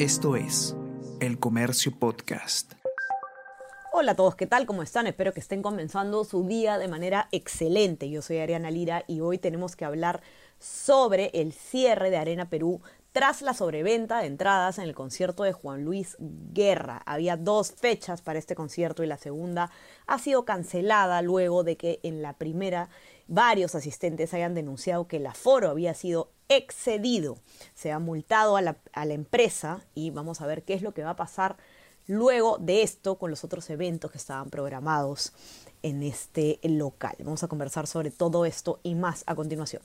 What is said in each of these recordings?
Esto es El Comercio Podcast. Hola a todos, ¿qué tal? ¿Cómo están? Espero que estén comenzando su día de manera excelente. Yo soy Ariana Lira y hoy tenemos que hablar sobre el cierre de Arena Perú tras la sobreventa de entradas en el concierto de Juan Luis Guerra. Había dos fechas para este concierto y la segunda ha sido cancelada luego de que en la primera varios asistentes hayan denunciado que el aforo había sido excedido. Se ha multado a la, empresa y vamos a ver qué es lo que va a pasar luego de esto con los otros eventos que estaban programados en este local. Vamos a conversar sobre todo esto y más a continuación.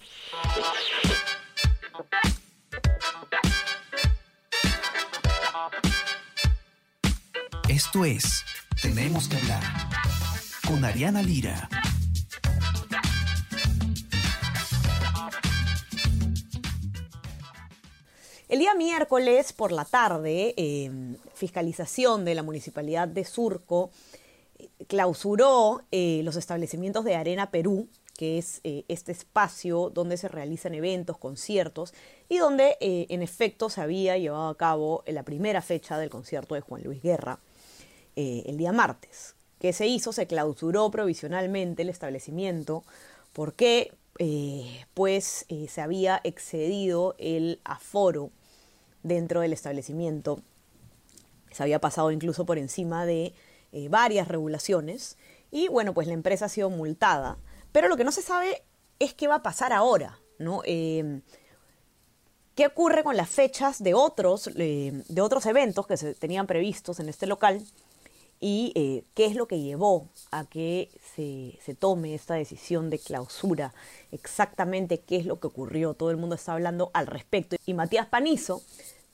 Esto es Tenemos que hablar con Ariana Lira. El día miércoles por la tarde, eh, fiscalización de la Municipalidad de Surco eh, clausuró eh, los establecimientos de Arena Perú, que es este espacio donde se realizan eventos, conciertos y donde en efecto se había llevado a cabo la primera fecha del concierto de Juan Luis Guerra el día martes. ¿Qué se hizo? Se clausuró provisionalmente el establecimiento porque eh, pues eh, se había excedido el aforo dentro del establecimiento. Se había pasado incluso por encima de eh, varias regulaciones y bueno, pues la empresa ha sido multada. Pero lo que no se sabe es qué va a pasar ahora, ¿no? ¿Qué ocurre con las fechas de otros, de otros eventos que se tenían previstos en este local? Y eh, qué es lo que llevó a que se, se, tome esta decisión de clausura, exactamente qué es lo que ocurrió, todo el mundo está hablando al respecto. Y Matías Panizo,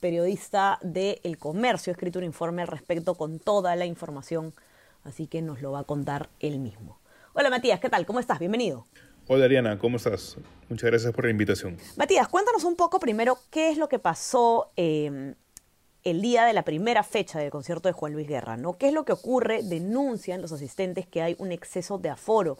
periodista de El Comercio, ha escrito un informe al respecto con toda la información, así que nos lo va a contar él mismo. Hola Matías, ¿qué tal? ¿Cómo estás? Bienvenido. Hola Ariana, ¿cómo estás? Muchas gracias por la invitación. Matías, cuéntanos un poco primero qué es lo que pasó eh, el día de la primera fecha del concierto de Juan Luis Guerra, ¿no? ¿Qué es lo que ocurre? Denuncian los asistentes que hay un exceso de aforo.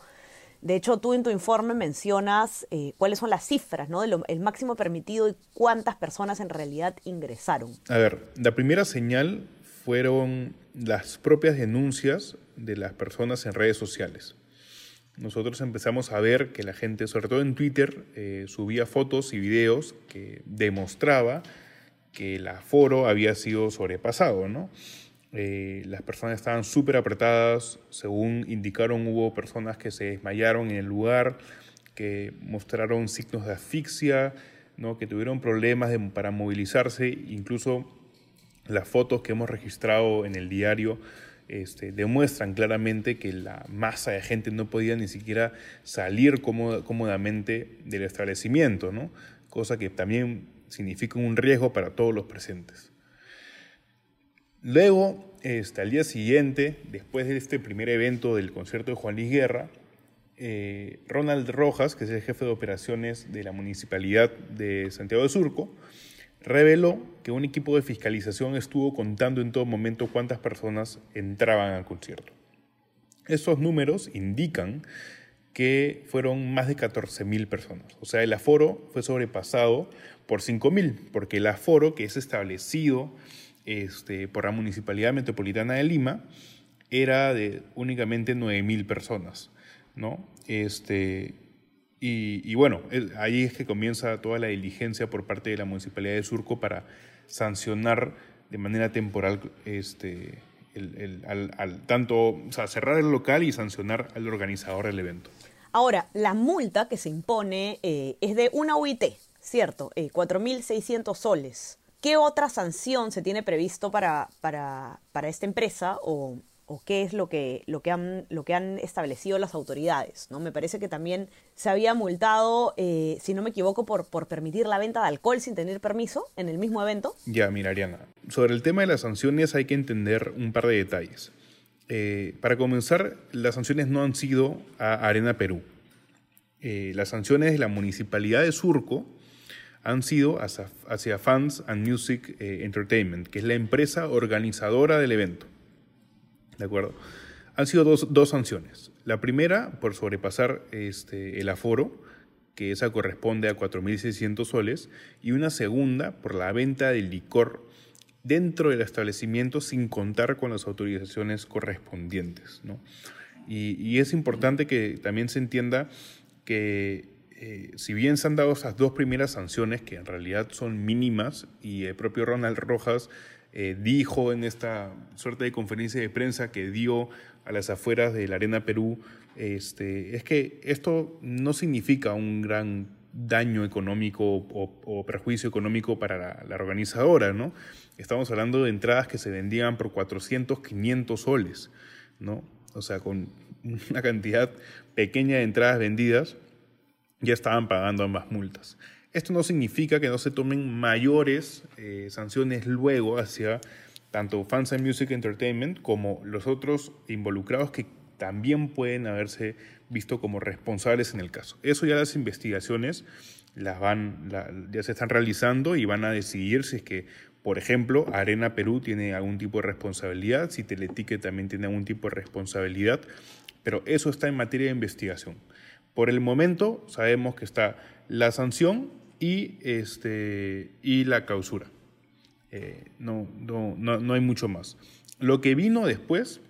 De hecho, tú en tu informe mencionas eh, cuáles son las cifras, ¿no? De lo, el máximo permitido y cuántas personas en realidad ingresaron. A ver, la primera señal fueron las propias denuncias de las personas en redes sociales. Nosotros empezamos a ver que la gente, sobre todo en Twitter, eh, subía fotos y videos que demostraba que el aforo había sido sobrepasado, ¿no? Eh, las personas estaban súper apretadas, según indicaron hubo personas que se desmayaron en el lugar, que mostraron signos de asfixia, ¿no? que tuvieron problemas para movilizarse, incluso las fotos que hemos registrado en el diario este, demuestran claramente que la masa de gente no podía ni siquiera salir cómoda, cómodamente del establecimiento, ¿no? cosa que también significa un riesgo para todos los presentes. Luego, este, al día siguiente, después de este primer evento del concierto de Juan Luis Guerra, eh, Ronald Rojas, que es el jefe de operaciones de la Municipalidad de Santiago de Surco, reveló que un equipo de fiscalización estuvo contando en todo momento cuántas personas entraban al concierto. Estos números indican que fueron más de 14.000 personas. O sea, el aforo fue sobrepasado por 5.000, porque el aforo que es establecido este, por la Municipalidad Metropolitana de Lima era de únicamente 9.000 personas, ¿no? Este, y, y, bueno, ahí es que comienza toda la diligencia por parte de la Municipalidad de Surco para sancionar de manera temporal este, el, el, al, al, tanto, cerrar el local y sancionar al organizador del evento. Ahora, la multa que se impone eh, es de una UIT, ¿cierto? Eh, 4.600 soles. ¿Qué otra sanción se tiene previsto para, para, para esta empresa o, qué es lo que, lo, que han, lo que han establecido las autoridades? ¿no? Me parece que también se había multado, eh, si no me equivoco, por, por permitir la venta de alcohol sin tener permiso en el mismo evento. Ya, mira, Ariana, sobre el tema de las sanciones hay que entender un par de detalles. Eh, para comenzar, las sanciones no han sido a Arena Perú. Eh, las sanciones de la Municipalidad de Surco han sido hacia, Fans and Music eh, Entertainment, que es la empresa organizadora del evento. ¿De acuerdo? Han sido dos, dos sanciones. La primera, por sobrepasar este, el aforo, que esa corresponde a 4.600 soles, y una segunda por la venta del licor dentro del establecimiento sin contar con las autorizaciones correspondientes. ¿no? Y, es importante que también se entienda que eh, si bien se han dado esas dos primeras sanciones, que en realidad son mínimas, y el propio Ronald Rojas eh, dijo en esta suerte de conferencia de prensa que dio a las afueras de la Arena Perú, este, es que esto no significa un gran daño económico o, perjuicio económico para la, organizadora, ¿no? Estamos hablando de entradas que se vendían por 400, 500 soles, ¿no? O sea, con una cantidad pequeña de entradas vendidas, ya estaban pagando ambas multas. Esto no significa que no se tomen mayores eh, sanciones luego hacia tanto Fans and Music Entertainment como los otros involucrados que también pueden haberse visto como responsables en el caso. Eso ya las investigaciones las van, ya se están realizando y van a decidir si es que, por ejemplo, Arena Perú tiene algún tipo de responsabilidad, si Teletique también tiene algún tipo de responsabilidad, pero eso está en materia de investigación. Por el momento sabemos que está la sanción y, este, y la clausura. Eh, no, no, no, no hay mucho más. Lo que vino después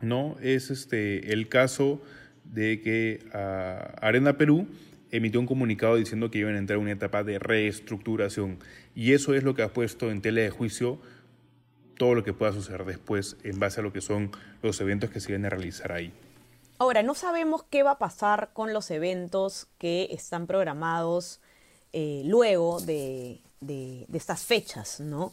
¿no? es este, el caso de que ah, Arena Perú emitió un comunicado diciendo que iban a entrar en una etapa de reestructuración. Y eso es lo que ha puesto en tela de juicio todo lo que pueda suceder después en base a lo que son los eventos que se van a realizar ahí. Ahora, no sabemos qué va a pasar con los eventos que están programados eh, luego de, estas fechas, ¿no?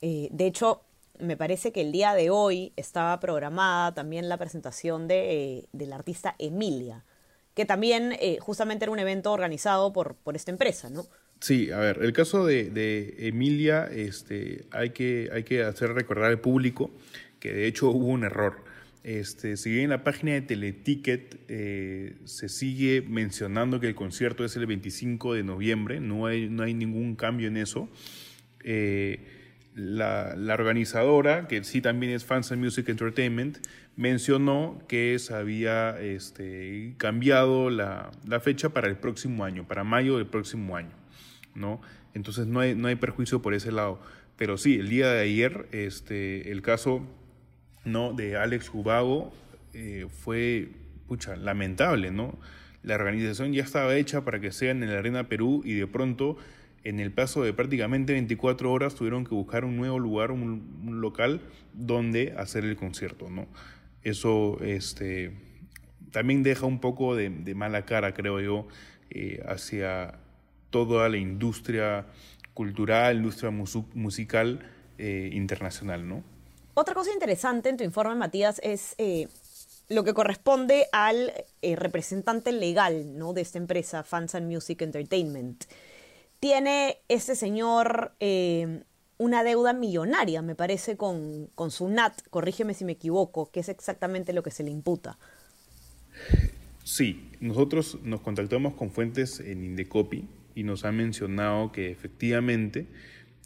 Eh, de hecho, me parece que el día de hoy estaba programada también la presentación de, eh, la artista Emilia, que también eh, justamente era un evento organizado por, por esta empresa, ¿no? Sí, a ver, el caso de, Emilia, este, hay, que, hay que hacer recordar al público que de hecho hubo un error. Este, si bien en la página de Teleticket eh, se sigue mencionando que el concierto es el 25 de noviembre, no hay, no hay ningún cambio en eso. Eh, la, organizadora, que sí también es Fans and Music Entertainment, mencionó que se había este, cambiado la, fecha para el próximo año, para mayo del próximo año. ¿no? Entonces no hay, no hay perjuicio por ese lado. Pero sí, el día de ayer, este, el caso ¿no? de Alex Ubago eh, fue pucha, lamentable. ¿no? La organización ya estaba hecha para que sea en la Arena Perú y de pronto en el plazo de prácticamente 24 horas tuvieron que buscar un nuevo lugar, un, local donde hacer el concierto, ¿no? Eso este, también deja un poco de, mala cara, creo yo, eh, hacia toda la industria cultural, industria musical eh, internacional, ¿no? Otra cosa interesante en tu informe, Matías, es eh, lo que corresponde al representante legal ¿no? de esta empresa, Fans Music Entertainment tiene ese señor eh, una deuda millonaria, me parece, con, con su NAT, corrígeme si me equivoco, que es exactamente lo que se le imputa. Sí, nosotros nos contactamos con fuentes en Indecopi y nos han mencionado que efectivamente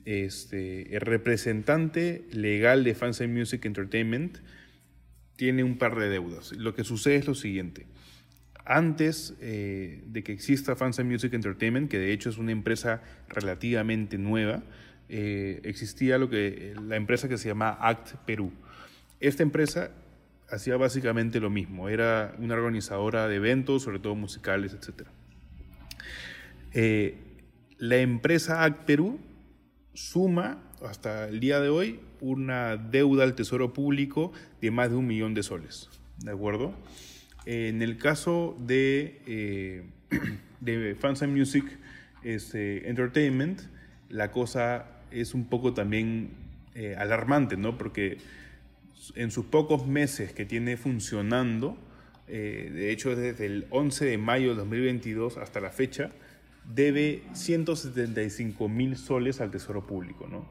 este, el representante legal de Fans Music Entertainment tiene un par de deudas. Lo que sucede es lo siguiente antes eh, de que exista Fans and Music Entertainment, que de hecho es una empresa relativamente nueva, eh, existía lo que la empresa que se llama Act Perú. Esta empresa hacía básicamente lo mismo, era una organizadora de eventos, sobre todo musicales, etc. Eh, la empresa Act Perú suma hasta el día de hoy una deuda al Tesoro Público de más de un millón de soles, ¿de acuerdo? En el caso de, eh, de Fans and Music este, Entertainment, la cosa es un poco también eh, alarmante, ¿no? Porque en sus pocos meses que tiene funcionando, eh, de hecho desde el 11 de mayo de 2022 hasta la fecha, debe 175 mil soles al Tesoro Público, ¿no?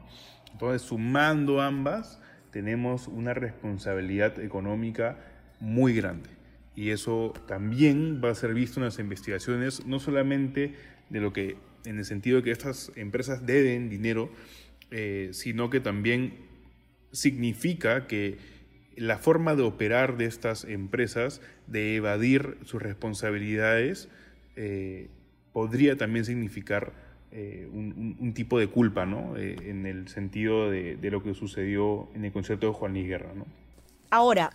Entonces, sumando ambas, tenemos una responsabilidad económica muy grande y eso también va a ser visto en las investigaciones, no solamente de lo que, en el sentido de que estas empresas deben dinero, eh, sino que también significa que la forma de operar de estas empresas, de evadir sus responsabilidades, eh, podría también significar eh, un, tipo de culpa, ¿no? Eh, en el sentido de, lo que sucedió en el concierto de Juan Luis Guerra, ¿no? Ahora,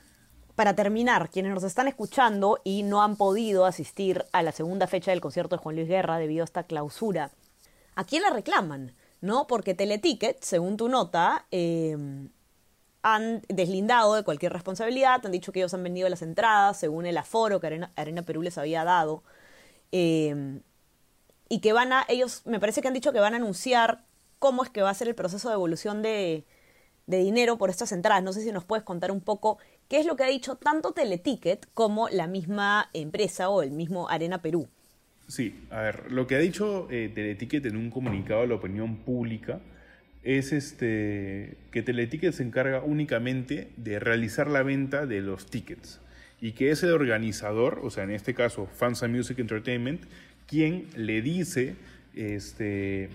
para terminar, quienes nos están escuchando y no han podido asistir a la segunda fecha del concierto de Juan Luis Guerra debido a esta clausura, ¿a quién la reclaman? ¿No? Porque Teleticket, según tu nota, em, han deslindado de cualquier responsabilidad, han dicho que ellos han vendido las entradas según el aforo que Arena, Perú les había dado. Em, y que van a, ellos me parece que han dicho que van a anunciar cómo es que va a ser el proceso de evolución de, de dinero por estas entradas. No sé si nos puedes contar un poco qué es lo que ha dicho tanto Teleticket como la misma empresa o el mismo Arena Perú. Sí, a ver, lo que ha dicho eh, Teleticket en un comunicado a la opinión pública es este, que Teleticket se encarga únicamente de realizar la venta de los tickets y que es el organizador, o sea, en este caso Fansa Music Entertainment, quien le dice este,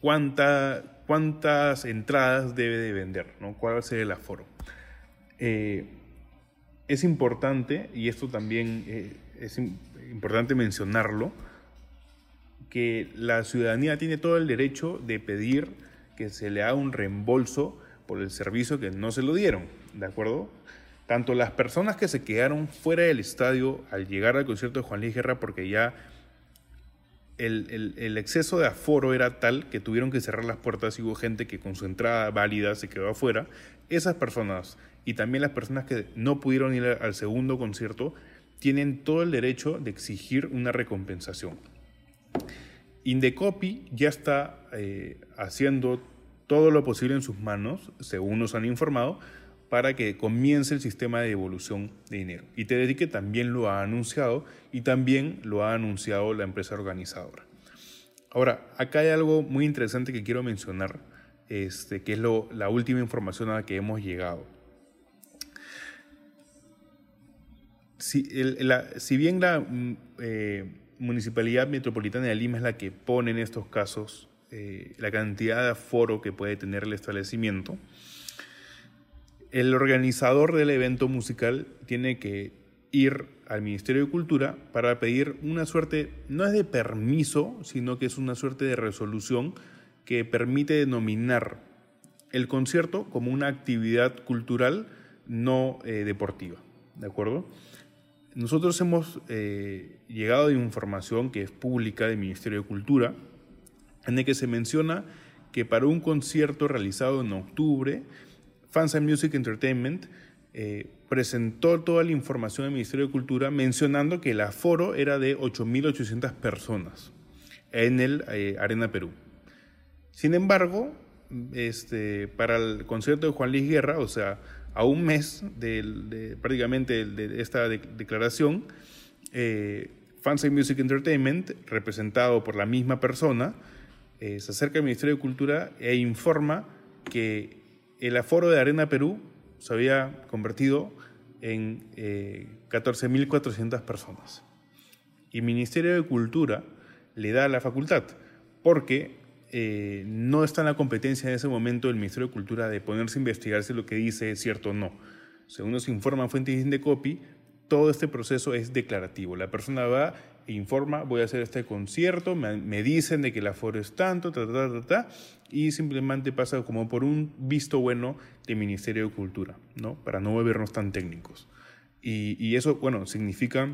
cuánta, cuántas entradas debe de vender, ¿no? cuál va a ser el aforo. Eh, es importante, y esto también eh, es importante mencionarlo, que la ciudadanía tiene todo el derecho de pedir que se le haga un reembolso por el servicio que no se lo dieron, ¿de acuerdo? Tanto las personas que se quedaron fuera del estadio al llegar al concierto de Juan Luis Guerra porque ya el, exceso de aforo era tal que tuvieron que cerrar las puertas y hubo gente que con su entrada válida se quedó afuera. Esas personas y también las personas que no pudieron ir al segundo concierto tienen todo el derecho de exigir una recompensación. Indecopi ya está eh, haciendo todo lo posible en sus manos, según nos han informado, para que comience el sistema de devolución de dinero. Y que también lo ha anunciado y también lo ha anunciado la empresa organizadora. Ahora, acá hay algo muy interesante que quiero mencionar, este, que es lo, la última información a la que hemos llegado. Si, si bien la mm, eh, Municipalidad Metropolitana de Lima es la que pone en estos casos eh, la cantidad de aforo que puede tener el establecimiento, el organizador del evento musical tiene que ir al Ministerio de Cultura para pedir una suerte, no es de permiso, sino que es una suerte de resolución que permite denominar el concierto como una actividad cultural no eh, deportiva. ¿De acuerdo? Nosotros hemos eh, llegado de información que es pública del Ministerio de Cultura, en el que se menciona que para un concierto realizado en octubre Fans Music Entertainment eh, presentó toda la información del Ministerio de Cultura mencionando que el aforo era de 8.800 personas en el eh, Arena Perú. Sin embargo, este, para el concierto de Juan Luis Guerra, o sea, a un mes de, prácticamente de esta declaración, eh, Fans Music Entertainment, representado por la misma persona, eh, se acerca al Ministerio de Cultura e informa que el aforo de Arena Perú se había convertido en 14.400 eh, personas. Y Ministerio de Cultura le da la facultad, porque eh, no está en la competencia en ese momento del Ministerio de Cultura de ponerse a investigar si lo que dice es cierto o no. Según nos informan fuentes de copy, todo este proceso es declarativo. La persona va informa, voy a hacer este concierto, me, dicen de que el aforo es tanto, ta, ta, ta, ta, y simplemente pasa como por un visto bueno del Ministerio de Cultura, ¿no? Para no volvernos tan técnicos. Y, eso, bueno, significa,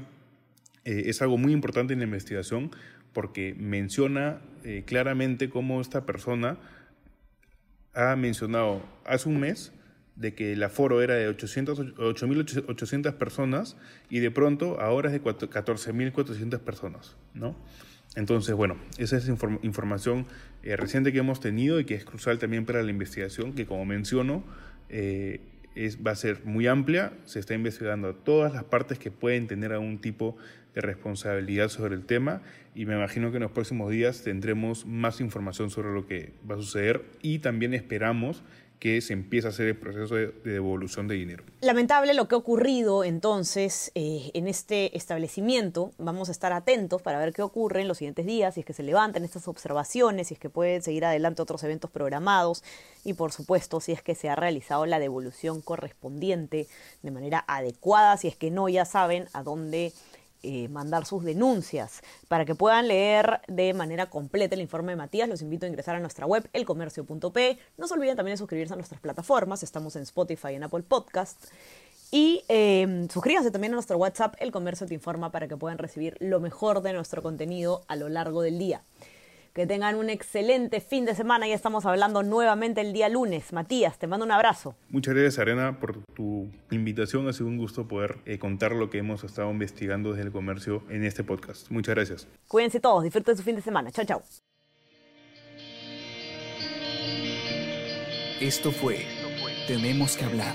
eh, es algo muy importante en la investigación porque menciona eh, claramente cómo esta persona ha mencionado hace un mes de que el aforo era de 8.800 personas y de pronto ahora es de 14.400 personas, ¿no? Entonces, bueno, esa es información eh, reciente que hemos tenido y que es crucial también para la investigación, que como menciono, eh, es, va a ser muy amplia, se está investigando todas las partes que pueden tener algún tipo de responsabilidad sobre el tema y me imagino que en los próximos días tendremos más información sobre lo que va a suceder y también esperamos que se empieza a hacer el proceso de, devolución de dinero. Lamentable lo que ha ocurrido entonces eh, en este establecimiento. Vamos a estar atentos para ver qué ocurre en los siguientes días, si es que se levantan estas observaciones, si es que pueden seguir adelante otros eventos programados y por supuesto si es que se ha realizado la devolución correspondiente de manera adecuada, si es que no, ya saben a dónde eh, mandar sus denuncias. Para que puedan leer de manera completa el informe de Matías, los invito a ingresar a nuestra web, elcomercio.p. No se olviden también de suscribirse a nuestras plataformas, estamos en Spotify y en Apple Podcast. Y eh, suscríbanse también a nuestro WhatsApp, El Comercio Te Informa, para que puedan recibir lo mejor de nuestro contenido a lo largo del día. Que tengan un excelente fin de semana. Ya estamos hablando nuevamente el día lunes. Matías, te mando un abrazo. Muchas gracias, Arena, por tu invitación. Ha sido un gusto poder eh, contar lo que hemos estado investigando desde el comercio en este podcast. Muchas gracias. Cuídense todos, disfruten su fin de semana. Chao, chao. Esto fue Tenemos que hablar.